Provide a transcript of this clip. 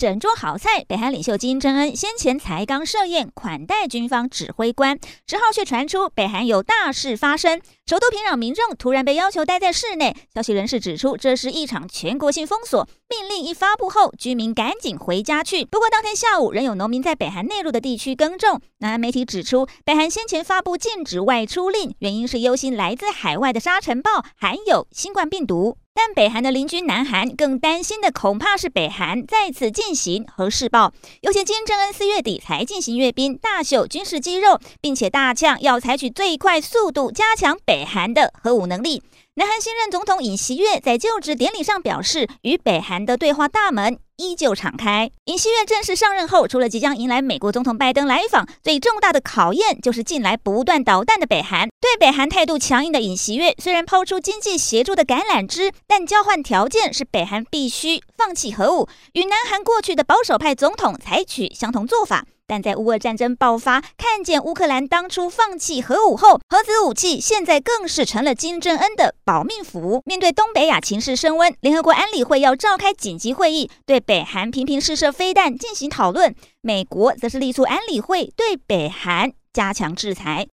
整桌好菜，北韩领袖金正恩先前才刚设宴款待军方指挥官，十号却传出北韩有大事发生。首都平壤民众突然被要求待在室内，消息人士指出，这是一场全国性封锁。命令一发布后，居民赶紧回家去。不过当天下午，仍有农民在北韩内陆的地区耕种。南韩媒体指出，北韩先前发布禁止外出令，原因是忧心来自海外的沙尘暴含有新冠病毒。但北韩的邻居南韩更担心的，恐怕是北韩再次进行核试爆。尤其金正恩四月底才进行阅兵，大秀军事肌肉，并且大呛要采取最快速度加强北韩的核武能力。南韩新任总统尹锡悦在就职典礼上表示，与北韩的对话大门依旧敞开。尹锡悦正式上任后，除了即将迎来美国总统拜登来访，最重大的考验就是近来不断捣蛋的北韩。对北韩态度强硬的尹锡悦，虽然抛出经济协助的橄榄枝，但交换条件是北韩必须放弃核武，与南韩过去的保守派总统采取相同做法。但在乌俄战争爆发，看见乌克兰当初放弃核武后，核子武器现在更是成了金正恩的保命符。面对东北亚情势升温，联合国安理会要召开紧急会议，对北韩频频试射飞弹进行讨论。美国则是力促安理会对北韩加强制裁。